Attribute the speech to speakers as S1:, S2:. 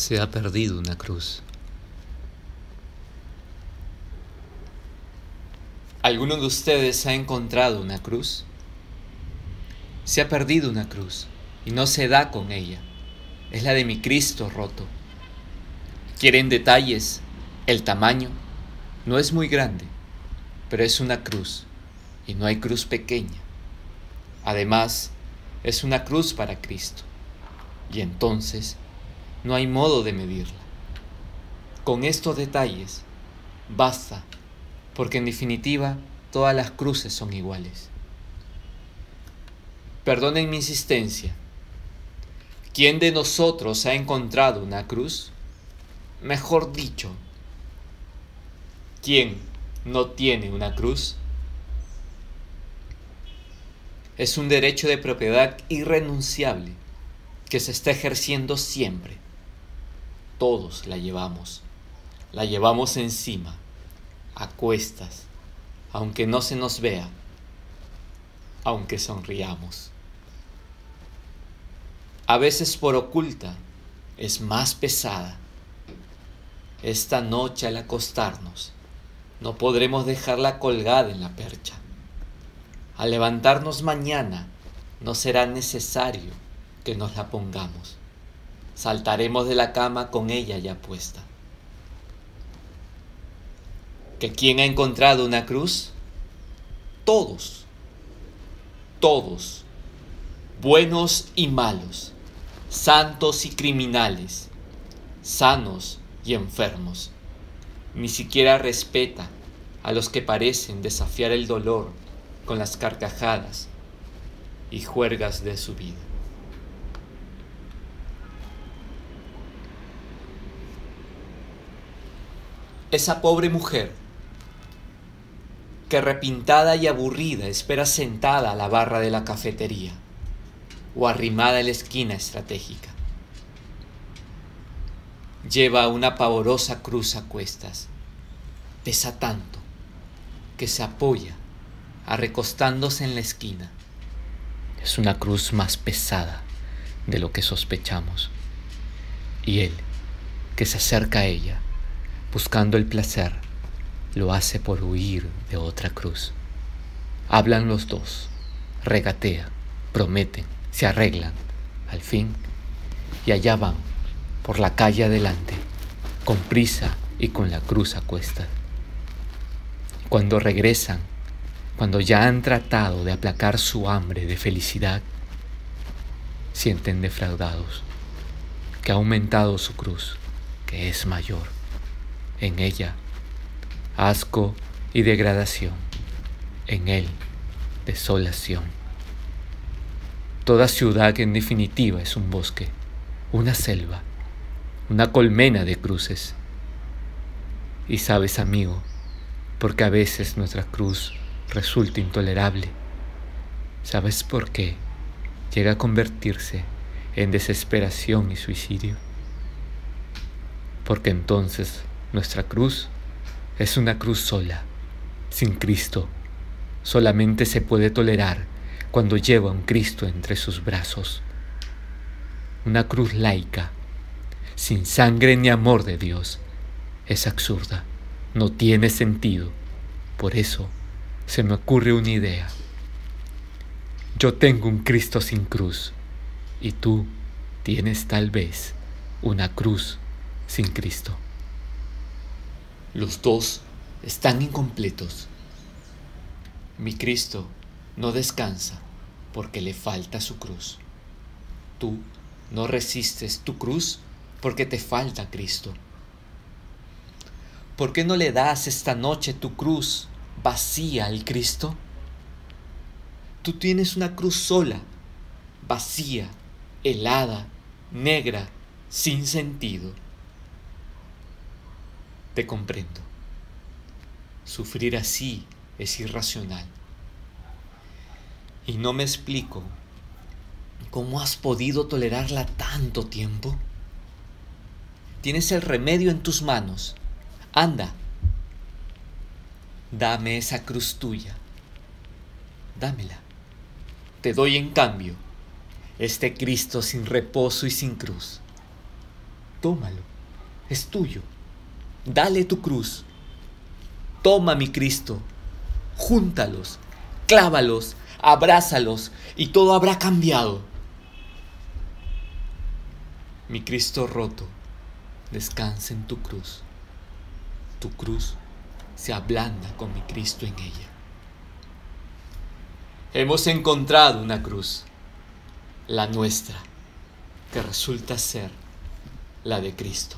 S1: Se ha perdido una cruz. ¿Alguno de ustedes ha encontrado una cruz? Se ha perdido una cruz y no se da con ella. Es la de mi Cristo roto. ¿Quieren detalles? El tamaño no es muy grande, pero es una cruz y no hay cruz pequeña. Además, es una cruz para Cristo y entonces no hay modo de medirla. Con estos detalles basta, porque en definitiva todas las cruces son iguales. Perdonen mi insistencia. ¿Quién de nosotros ha encontrado una cruz? Mejor dicho, ¿quién no tiene una cruz? Es un derecho de propiedad irrenunciable que se está ejerciendo siempre todos la llevamos. La llevamos encima, a cuestas, aunque no se nos vea, aunque sonriamos. A veces por oculta es más pesada. Esta noche al acostarnos no podremos dejarla colgada en la percha. Al levantarnos mañana no será necesario que nos la pongamos saltaremos de la cama con ella ya puesta. ¿Que quién ha encontrado una cruz? Todos, todos, buenos y malos, santos y criminales, sanos y enfermos. Ni siquiera respeta a los que parecen desafiar el dolor con las carcajadas y juergas de su vida. Esa pobre mujer que repintada y aburrida espera sentada a la barra de la cafetería o arrimada en la esquina estratégica. Lleva una pavorosa cruz a cuestas. Pesa tanto que se apoya arrecostándose en la esquina. Es una cruz más pesada de lo que sospechamos. Y él, que se acerca a ella, buscando el placer, lo hace por huir de otra cruz. Hablan los dos, regatean, prometen, se arreglan, al fin, y allá van, por la calle adelante, con prisa y con la cruz a cuesta. Cuando regresan, cuando ya han tratado de aplacar su hambre de felicidad, sienten defraudados, que ha aumentado su cruz, que es mayor en ella asco y degradación, en él desolación. Toda ciudad en definitiva es un bosque, una selva, una colmena de cruces. Y sabes, amigo, porque a veces nuestra cruz resulta intolerable. ¿Sabes por qué llega a convertirse en desesperación y suicidio? Porque entonces nuestra cruz es una cruz sola, sin Cristo. Solamente se puede tolerar cuando lleva un Cristo entre sus brazos. Una cruz laica, sin sangre ni amor de Dios, es absurda, no tiene sentido. Por eso se me ocurre una idea. Yo tengo un Cristo sin cruz y tú tienes tal vez una cruz sin Cristo. Los dos están incompletos. Mi Cristo no descansa porque le falta su cruz. Tú no resistes tu cruz porque te falta Cristo. ¿Por qué no le das esta noche tu cruz vacía al Cristo? Tú tienes una cruz sola, vacía, helada, negra, sin sentido. Te comprendo. Sufrir así es irracional. Y no me explico cómo has podido tolerarla tanto tiempo. Tienes el remedio en tus manos. Anda. Dame esa cruz tuya. Dámela. Te doy en cambio este Cristo sin reposo y sin cruz. tómalo, es tuyo. Dale tu cruz. Toma mi Cristo, júntalos, clávalos, abrázalos y todo habrá cambiado. Mi Cristo roto, descansa en tu cruz. Tu cruz se ablanda con mi Cristo en ella. Hemos encontrado una cruz, la nuestra, que resulta ser la de Cristo.